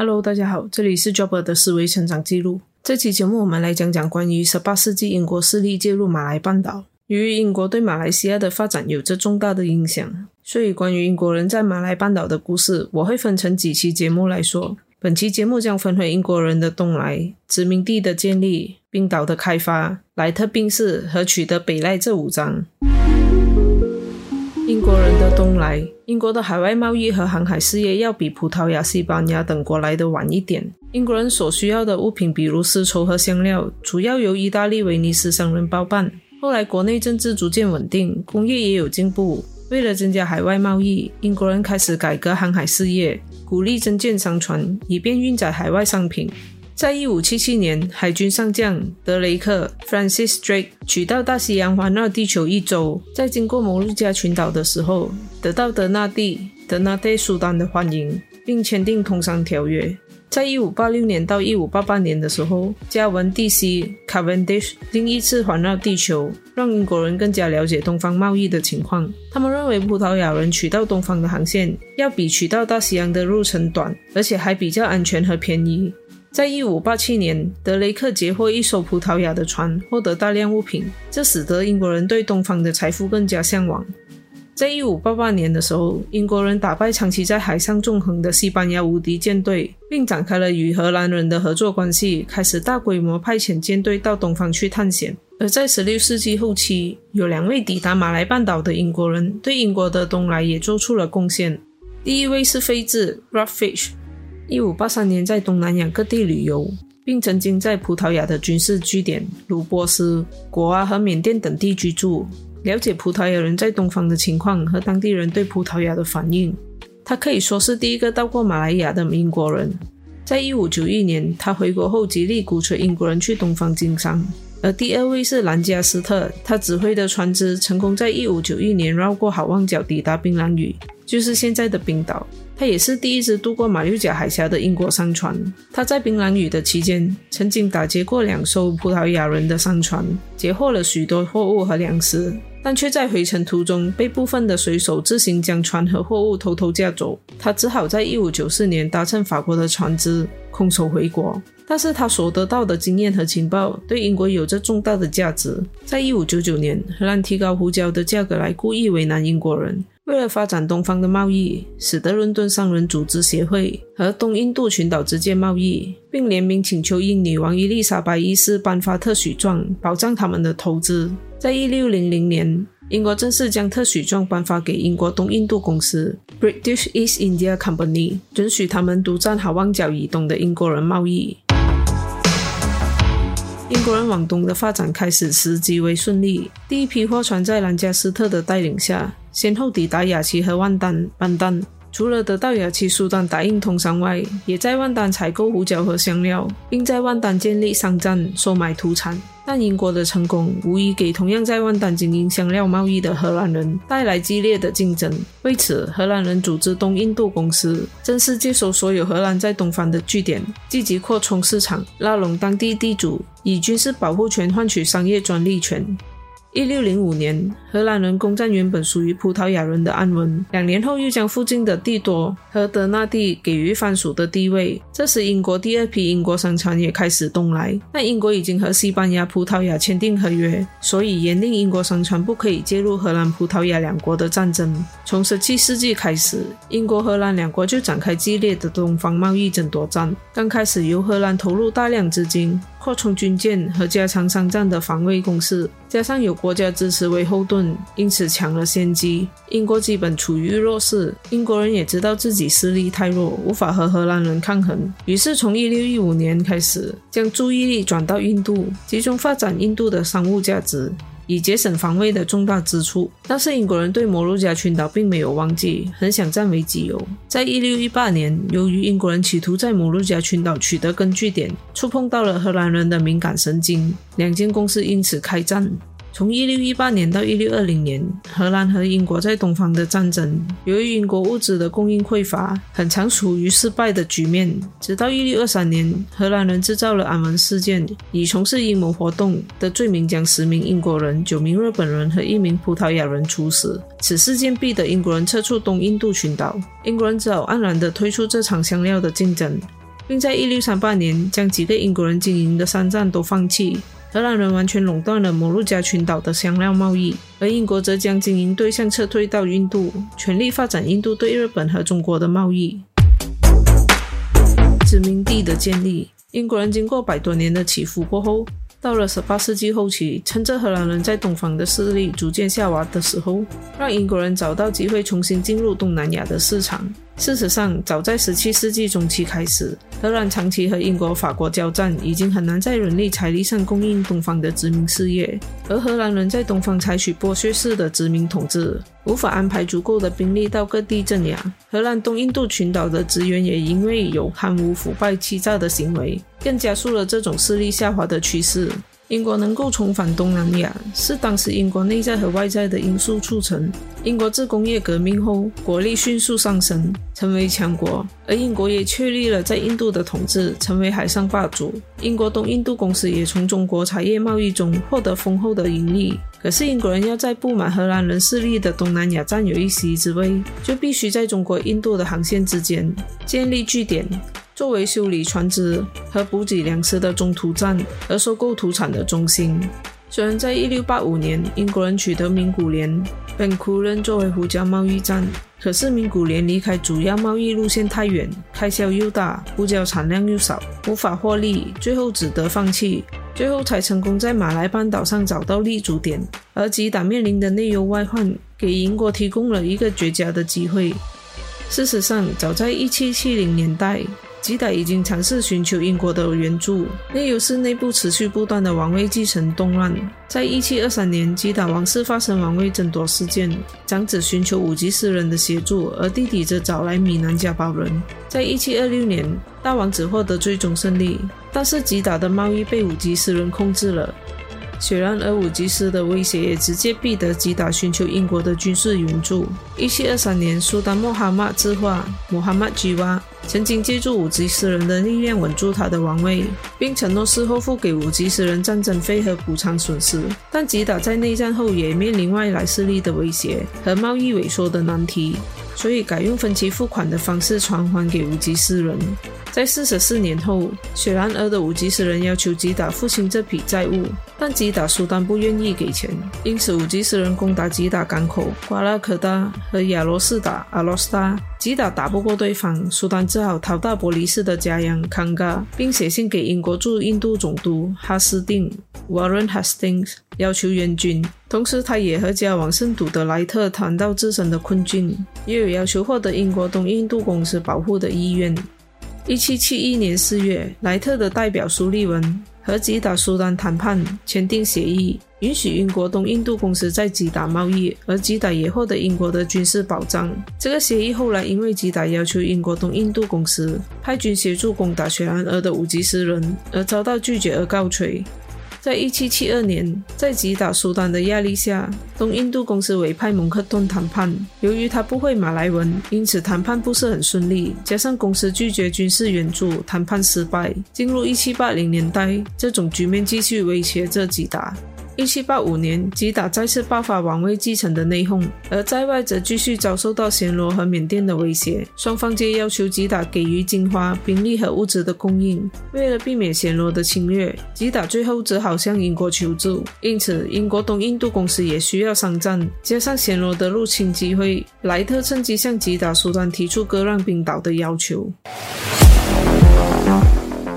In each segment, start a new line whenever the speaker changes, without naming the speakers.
Hello，大家好，这里是 Jobber 的思维成长记录。这期节目我们来讲讲关于十八世纪英国势力介入马来半岛。由于英国对马来西亚的发展有着重大的影响，所以关于英国人在马来半岛的故事，我会分成几期节目来说。本期节目将分为英国人的东来、殖民地的建立、冰岛的开发、莱特病逝和取得北赖这五章。英国人的东来，英国的海外贸易和航海事业要比葡萄牙、西班牙等国来的晚一点。英国人所需要的物品，比如丝绸和香料，主要由意大利、威尼斯商人包办。后来国内政治逐渐稳定，工业也有进步。为了增加海外贸易，英国人开始改革航海事业，鼓励增建商船，以便运载海外商品。在一五七七年，海军上将德雷克 （Francis Drake） 取道大西洋环绕地球一周，在经过摩鹿加群岛的时候，得到德纳第德纳第苏丹的欢迎，并签订通商条约。在一五八六年到一五八八年的时候，加文蒂西 （Cavendish） 另一次环绕地球，让英国人更加了解东方贸易的情况。他们认为葡萄牙人取到东方的航线要比取到大西洋的路程短，而且还比较安全和便宜。在一五八七年，德雷克截获一艘葡萄牙的船，获得大量物品，这使得英国人对东方的财富更加向往。在一五八八年的时候，英国人打败长期在海上纵横的西班牙无敌舰队，并展开了与荷兰人的合作关系，开始大规模派遣舰队到东方去探险。而在十六世纪后期，有两位抵达马来半岛的英国人，对英国的东来也做出了贡献。第一位是菲兹 （Rougfish）。一五八三年，在东南亚各地旅游，并曾经在葡萄牙的军事据点卢波斯、果阿和缅甸等地居住，了解葡萄牙人在东方的情况和当地人对葡萄牙的反应。他可以说是第一个到过马来亚的英国人。在一五九一年，他回国后极力鼓吹英国人去东方经商。而第二位是兰加斯特，他指挥的船只成功在一五九一年绕过好望角，抵达槟榔屿，就是现在的冰岛。他也是第一支渡过马六甲海峡的英国商船。他在槟榔屿的期间，曾经打劫过两艘葡萄牙人的商船，截获了许多货物和粮食，但却在回程途中被部分的水手自行将船和货物偷偷架走。他只好在一五九四年搭乘法国的船只空手回国。但是他所得到的经验和情报对英国有着重大的价值。在一五九九年，荷兰提高胡椒的价格来故意为难英国人。为了发展东方的贸易，使得伦敦商人组织协会和东印度群岛之间贸易，并联名请求英女王伊丽莎白一世颁发特许状，保障他们的投资。在一六零零年，英国正式将特许状颁发给英国东印度公司 （British East India Company），准许他们独占好望角以东的英国人贸易。英国人往东的发展开始时极为顺利，第一批货船在兰加斯特的带领下。先后抵达雅琪和万丹、班丹，除了得到雅琪苏丹答应通商外，也在万丹采购胡椒和香料，并在万丹建立商站，收买土产。但英国的成功无疑给同样在万丹经营香料贸易的荷兰人带来激烈的竞争。为此，荷兰人组织东印度公司，正式接收所有荷兰在东方的据点，积极扩充市场，拉拢当地地主，以军事保护权换取商业专利权。一六零五年，荷兰人攻占原本属于葡萄牙人的安文，两年后又将附近的蒂多和德纳第给予藩属的地位。这时，英国第二批英国商船也开始东来，但英国已经和西班牙、葡萄牙签订合约，所以严令英国商船不可以介入荷兰、葡萄牙两国的战争。从十七世纪开始，英国、荷兰两国就展开激烈的东方贸易争夺战。刚开始，由荷兰投入大量资金。扩充军舰和加强商战的防卫攻势，加上有国家支持为后盾，因此抢了先机。英国基本处于弱势，英国人也知道自己实力太弱，无法和荷兰人抗衡，于是从一六一五年开始，将注意力转到印度，集中发展印度的商务价值。以节省防卫的重大支出，但是英国人对摩鹿加群岛并没有忘记，很想占为己有。在一六一八年，由于英国人企图在摩鹿加群岛取得根据点，触碰到了荷兰人的敏感神经，两间公司因此开战。从一六一八年到一六二零年，荷兰和英国在东方的战争，由于英国物资的供应匮乏，很常处于失败的局面。直到一六二三年，荷兰人制造了安文事件，以从事阴谋活动的罪名将十名英国人、九名日本人和一名葡萄牙人处死。此事件逼得英国人撤出东印度群岛，英国人只好黯然地退出这场香料的竞争。并在1638年将几个英国人经营的山寨都放弃。荷兰人完全垄断了摩鹿加群岛的香料贸易，而英国则将经营对象撤退到印度，全力发展印度对日本和中国的贸易。殖民地的建立，英国人经过百多年的起伏过后。到了十八世纪后期，趁着荷兰人在东方的势力逐渐下滑的时候，让英国人找到机会重新进入东南亚的市场。事实上，早在十七世纪中期开始，荷兰长期和英国、法国交战，已经很难在人力、财力上供应东方的殖民事业。而荷兰人在东方采取剥削式的殖民统治，无法安排足够的兵力到各地镇压。荷兰东印度群岛的职员也因为有贪污、腐败、欺诈的行为，更加速了这种势力下滑的趋势。英国能够重返东南亚，是当时英国内在和外在的因素促成。英国自工业革命后，国力迅速上升，成为强国，而英国也确立了在印度的统治，成为海上霸主。英国东印度公司也从中国茶叶贸易中获得丰厚的盈利。可是，英国人要在布满荷兰人势力的东南亚占有一席之位，就必须在中国印度的航线之间建立据点。作为修理船只和补给粮食的中途站和收购土产的中心。虽然在1685年，英国人取得名古连、本库任作为胡椒贸易站，可是名古连离开主要贸易路线太远，开销又大，胡椒产量又少，无法获利，最后只得放弃。最后才成功在马来半岛上找到立足点。而吉打面临的内忧外患，给英国提供了一个绝佳的机会。事实上，早在1770年代。吉达已经尝试寻求英国的援助，内由是内部持续不断的王位继承动乱。在一七二三年，吉达王室发生王位争夺事件，长子寻求五级诗人的协助，而弟弟则找来米南加堡人。在一七二六年，大王子获得最终胜利，但是吉达的贸易被五级诗人控制了。雪兰莪武吉斯的威胁也直接逼得吉打寻求英国的军事援助。一七二三年，苏丹穆罕默字化穆罕默吉瓦曾经借助武吉斯人的力量稳住他的王位，并承诺事后付给武吉斯人战争费和补偿损失。但吉打在内战后也面临外来势力的威胁和贸易萎缩的难题，所以改用分期付款的方式偿还给无极斯人。在四十四年后，雪兰莪的无极斯人要求吉打付清这笔债务，但吉打苏丹不愿意给钱，因此无极斯人攻打吉打港口瓜拉可达和亚罗士达阿罗斯达，吉打打不过对方，苏丹只好逃到伯利斯的家乡康嘎，并写信给英国驻印度总督哈斯丁 （Warren Hastings） 要求援军，同时他也和交往甚笃的莱特谈到自身的困境，也有要求获得英国东印度公司保护的意愿。一七七一年四月，莱特的代表苏利文和吉打苏丹谈判，签订协议，允许英国东印度公司在吉打贸易，而吉打也获得英国的军事保障。这个协议后来因为吉打要求英国东印度公司派军协助攻打雪兰莪的武吉斯人，而遭到拒绝而告吹。在一七七二年，在吉打苏丹的压力下，东印度公司委派蒙克顿谈判。由于他不会马来文，因此谈判不是很顺利。加上公司拒绝军事援助，谈判失败。进入一七八零年代，这种局面继续威胁着吉打。一七八五年，吉打再次爆发王位继承的内讧，而在外则继续遭受到暹罗和缅甸的威胁。双方皆要求吉打给予金花、兵力和物资的供应。为了避免暹罗的侵略，吉打最后只好向英国求助。因此，英国东印度公司也需要商战。加上暹罗的入侵机会，莱特趁机向吉打苏丹提出割让冰岛的要求。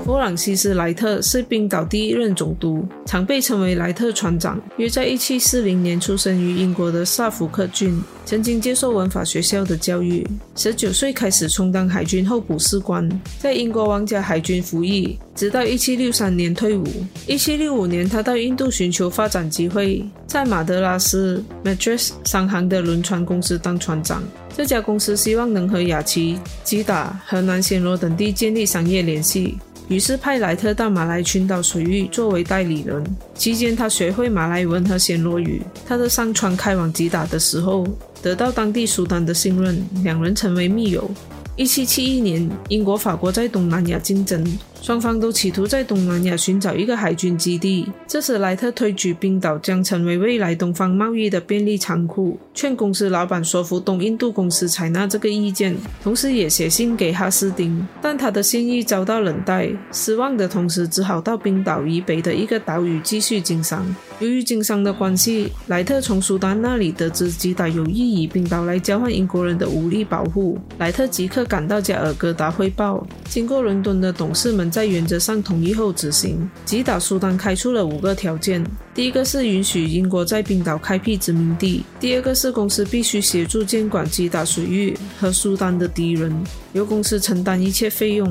弗朗西斯·莱特是冰岛第一任总督，常被称为莱特船长。约在1740年出生于英国的萨福克郡，曾经接受文法学校的教育。19岁开始充当海军候补士官，在英国皇家海军服役，直到1763年退伍。1765年，他到印度寻求发展机会，在马德拉斯 （Madras） 商行的轮船公司当船长。这家公司希望能和雅琪、吉达和南暹罗等地建立商业联系。于是派莱特到马来群岛水域作为代理人，期间他学会马来文和暹罗语。他的商船开往吉打的时候，得到当地苏丹的信任，两人成为密友。一七七一年，英国、法国在东南亚竞争。双方都企图在东南亚寻找一个海军基地，这时莱特推举冰岛将成为未来东方贸易的便利仓库，劝公司老板说服东印度公司采纳这个意见，同时也写信给哈斯丁，但他的心意遭到冷待，失望的同时只好到冰岛以北的一个岛屿继续经商。由于经商的关系，莱特从苏丹那里得知吉达有意以冰岛来交换英国人的武力保护，莱特即刻赶到加尔各答汇报，经过伦敦的董事们。在原则上同意后执行，吉达苏丹开出了五个条件：第一个是允许英国在冰岛开辟殖民地；第二个是公司必须协助监管吉达水域和苏丹的敌人，由公司承担一切费用；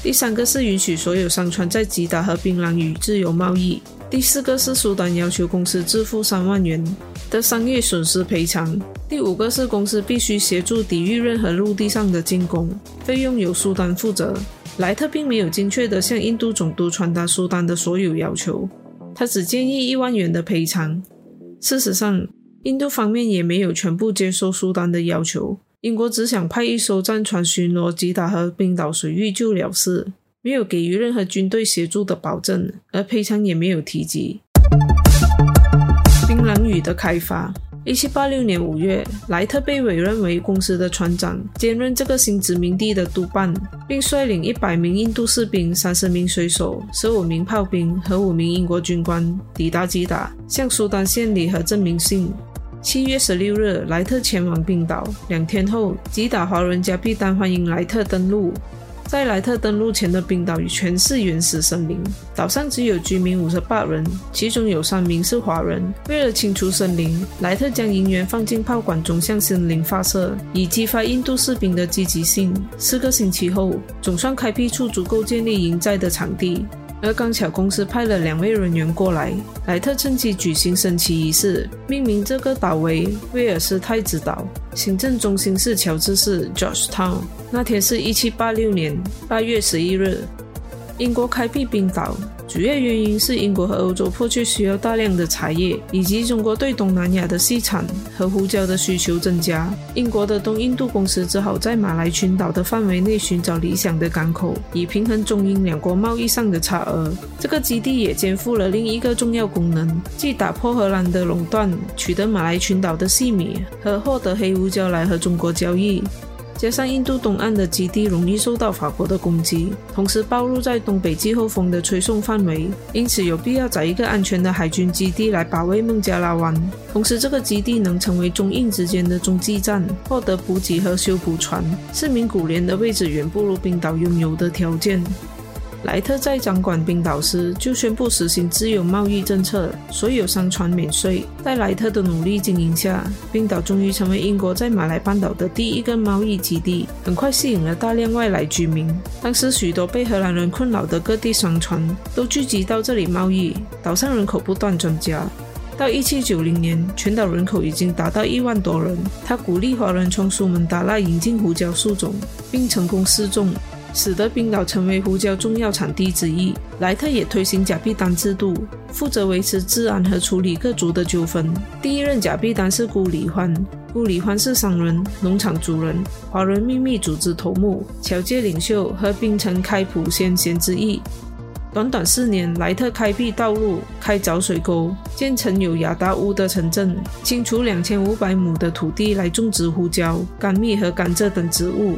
第三个是允许所有商船在吉达和槟榔屿自由贸易；第四个是苏丹要求公司支付三万元的商业损失赔偿；第五个是公司必须协助抵御任何陆地上的进攻，费用由苏丹负责。莱特并没有精确地向印度总督传达苏丹的所有要求，他只建议一万元的赔偿。事实上，印度方面也没有全部接受苏丹的要求。英国只想派一艘战船巡逻吉达和冰岛水域就了事，没有给予任何军队协助的保证，而赔偿也没有提及。槟榔屿的开发。一七八六年五月，莱特被委任为公司的船长，兼任这个新殖民地的督办，并率领一百名印度士兵、三十名水手、十五名炮兵和五名英国军官抵达吉打，向苏丹献礼和证明信。七月十六日，莱特前往冰岛。两天后，吉打华人加必丹欢迎莱特登陆。在莱特登陆前的冰岛全是原始森林，岛上只有居民五十八人，其中有三名是华人。为了清除森林，莱特将银元放进炮管中向森林发射，以激发印度士兵的积极性。四个星期后，总算开辟出足够建立营寨的场地。而刚巧公司派了两位人员过来，莱特趁机举行升旗仪式，命名这个岛为威尔斯太子岛，行政中心是乔治市 （Georgetown）。那天是一七八六年八月十一日。英国开辟冰岛，主要原因是英国和欧洲迫切需要大量的茶叶，以及中国对东南亚的细产和胡椒的需求增加。英国的东印度公司只好在马来群岛的范围内寻找理想的港口，以平衡中英两国贸易上的差额。这个基地也肩负了另一个重要功能，即打破荷兰的垄断，取得马来群岛的细米和获得黑胡椒来和中国交易。加上印度东岸的基地容易受到法国的攻击，同时暴露在东北季候风的吹送范围，因此有必要找一个安全的海军基地来保卫孟加拉湾。同时，这个基地能成为中印之间的中继站，获得补给和修补船，是名古连的位置远不如冰岛拥有的条件。莱特在掌管冰岛时，就宣布实行自由贸易政策，所有商船免税。在莱特的努力经营下，冰岛终于成为英国在马来半岛的第一个贸易基地，很快吸引了大量外来居民。当时，许多被荷兰人困扰的各地商船都聚集到这里贸易，岛上人口不断增加。到1790年，全岛人口已经达到一万多人。他鼓励华人从苏门答腊引进胡椒树种，并成功试种。使得冰岛成为胡椒重要产地之一。莱特也推行假币单制度，负责维持治安和处理各族的纠纷。第一任假币单是孤里欢，孤里欢是商人、农场主人、华人秘密组织头目、侨界领袖和冰城开普先贤之一。短短四年，莱特开辟道路、开凿水沟、建成有亚达屋的城镇，清除两千五百亩的土地来种植胡椒、甘蜜和甘蔗等植物。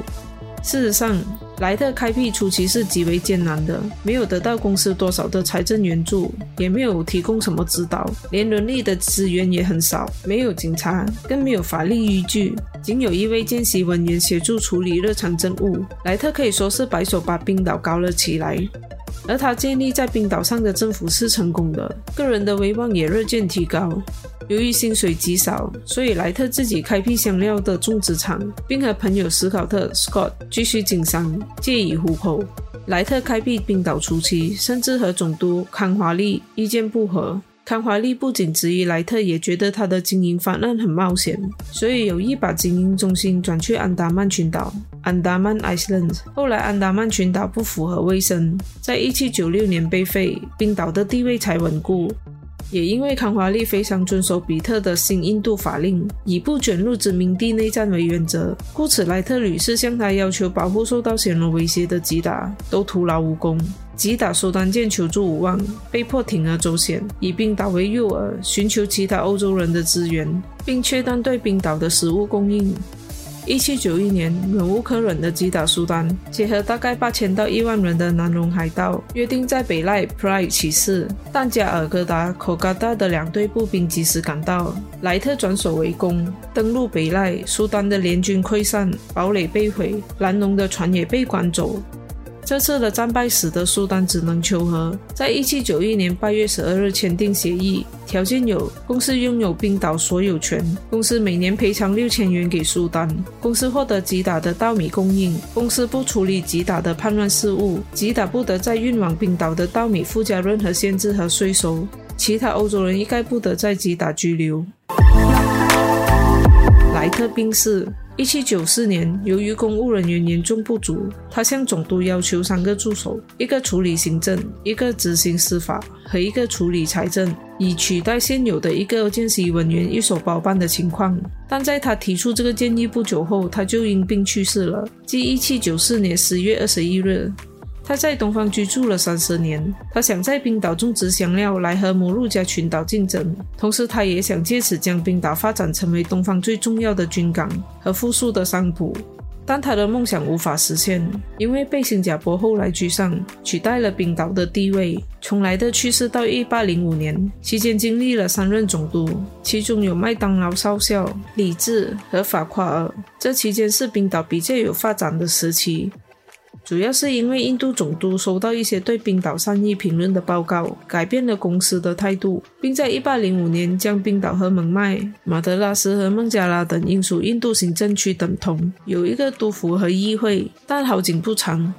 事实上，莱特开辟初期是极为艰难的，没有得到公司多少的财政援助，也没有提供什么指导，连人力的资源也很少，没有警察，更没有法律依据，仅有一位见习文员协助处理日常政务。莱特可以说是白手把冰岛搞了起来，而他建立在冰岛上的政府是成功的，个人的威望也日渐提高。由于薪水极少，所以莱特自己开辟香料的种植场，并和朋友斯考特 （Scott） 继续经商，借以糊口。莱特开辟冰岛初期，甚至和总督康华利意见不合。康华利不仅质疑莱特，也觉得他的经营方案很冒险，所以有意把经营中心转去安达曼群岛（安达曼 Island）。后来，安达曼群岛不符合卫生，在一七九六年被废，冰岛的地位才稳固。也因为康华利非常遵守比特的新印度法令，以不卷入殖民地内战为原则，故此莱特屡次向他要求保护受到暹罗威胁的吉达，都徒劳无功。吉达苏丹见求助无望，被迫铤而走险，以冰岛为诱饵，寻求其他欧洲人的支援，并切断对冰岛的食物供应。一七九一年，忍无可忍的击打苏丹结合大概八千到一万人的南龙海盗，约定在北赖 Prai 起事。但加尔各答 （Kolkata） 的两队步兵及时赶到，莱特转守为攻，登陆北赖。苏丹的联军溃散，堡垒被毁，南龙的船也被赶走。这次的战败使得苏丹只能求和，在一七九一年八月十二日签订协议，条件有：公司拥有冰岛所有权，公司每年赔偿六千元给苏丹，公司获得吉打的稻米供应，公司不处理吉打的叛乱事务，吉打不得在运往冰岛的稻米附加任何限制和税收，其他欧洲人一概不得在吉打拘留。莱特病逝。一七九四年，由于公务人员严重不足，他向总督要求三个助手：一个处理行政，一个执行司法，和一个处理财政，以取代现有的一个见习文员一手包办的情况。但在他提出这个建议不久后，他就因病去世了，即一七九四年十月二十一日。他在东方居住了三十年，他想在冰岛种植香料来和摩鹿加群岛竞争，同时他也想借此将冰岛发展成为东方最重要的军港和富庶的商埠。但他的梦想无法实现，因为被新加坡后来居上，取代了冰岛的地位。从莱特去世到一八零五年期间，经历了三任总督，其中有麦当劳少校、李治和法夸尔。这期间是冰岛比较有发展的时期。主要是因为印度总督收到一些对冰岛善意评论的报告，改变了公司的态度，并在1805年将冰岛和蒙迈、马德拉斯和孟加拉等英属印度行政区等同，有一个督府和议会，但好景不长。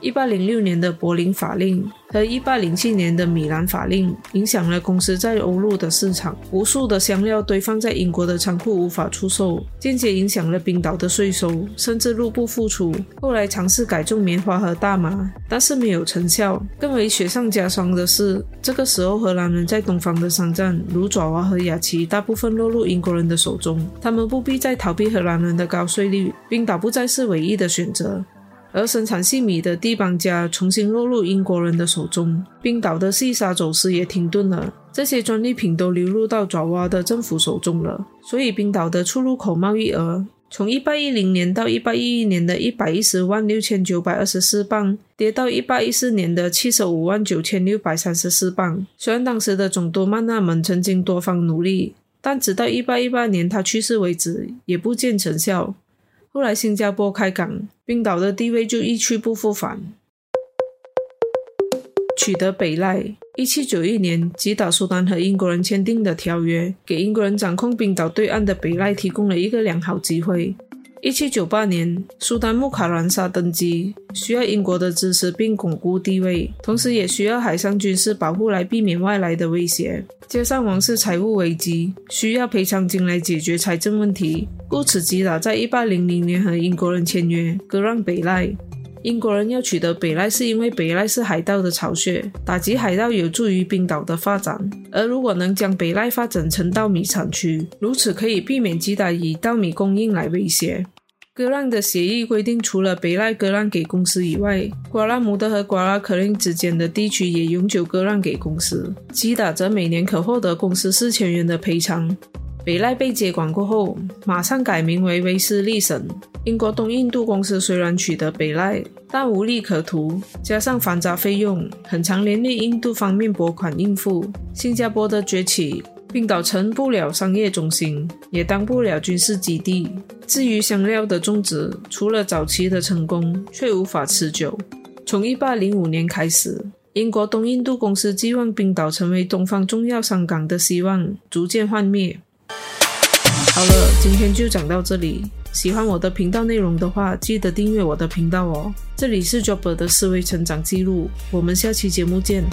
一八零六年的柏林法令和一八零七年的米兰法令影响了公司在欧陆的市场，无数的香料堆放在英国的仓库无法出售，间接影响了冰岛的税收，甚至入不敷出。后来尝试改种棉花和大麻，但是没有成效。更为雪上加霜的是，这个时候荷兰人在东方的商站如爪哇和雅琪大部分落入英国人的手中，他们不必再逃避荷兰人的高税率，冰岛不再是唯一的选择。而生产细米的地邦家重新落入英国人的手中，冰岛的细沙走私也停顿了，这些专利品都流入到爪哇的政府手中了。所以，冰岛的出入口贸易额从1810年到1811年的110万6924镑，跌到1814年的75万9634镑。虽然当时的总督曼纳门曾经多方努力，但直到1818年他去世为止，也不见成效。后来新加坡开港，冰岛的地位就一去不复返。取得北赖，一七九一年，吉岛苏丹和英国人签订的条约，给英国人掌控冰岛对岸的北赖提供了一个良好机会。一七九八年，苏丹穆卡兰沙登基，需要英国的支持并巩固地位，同时也需要海上军事保护来避免外来的威胁。加上王室财务危机，需要赔偿金来解决财政问题。故此，吉打在一八零零年和英国人签约，割让北赖。英国人要取得北赖，是因为北赖是海盗的巢穴，打击海盗有助于冰岛的发展。而如果能将北赖发展成稻米产区，如此可以避免吉打以稻米供应来威胁。割让的协议规定，除了北赖割让给公司以外，瓜拉姆德和瓜拉克林之间的地区也永久割让给公司。吉打则每年可获得公司四千元的赔偿。北赖被接管过后，马上改名为威斯利省。英国东印度公司虽然取得北赖，但无利可图，加上繁杂费用，很长连累印度方面拨款应付。新加坡的崛起，冰岛成不了商业中心，也当不了军事基地。至于香料的种植，除了早期的成功，却无法持久。从1805年开始，英国东印度公司寄望冰岛成为东方重要商港的希望逐渐幻灭。好了，今天就讲到这里。喜欢我的频道内容的话，记得订阅我的频道哦。这里是 j o b b e r 的思维成长记录，我们下期节目见。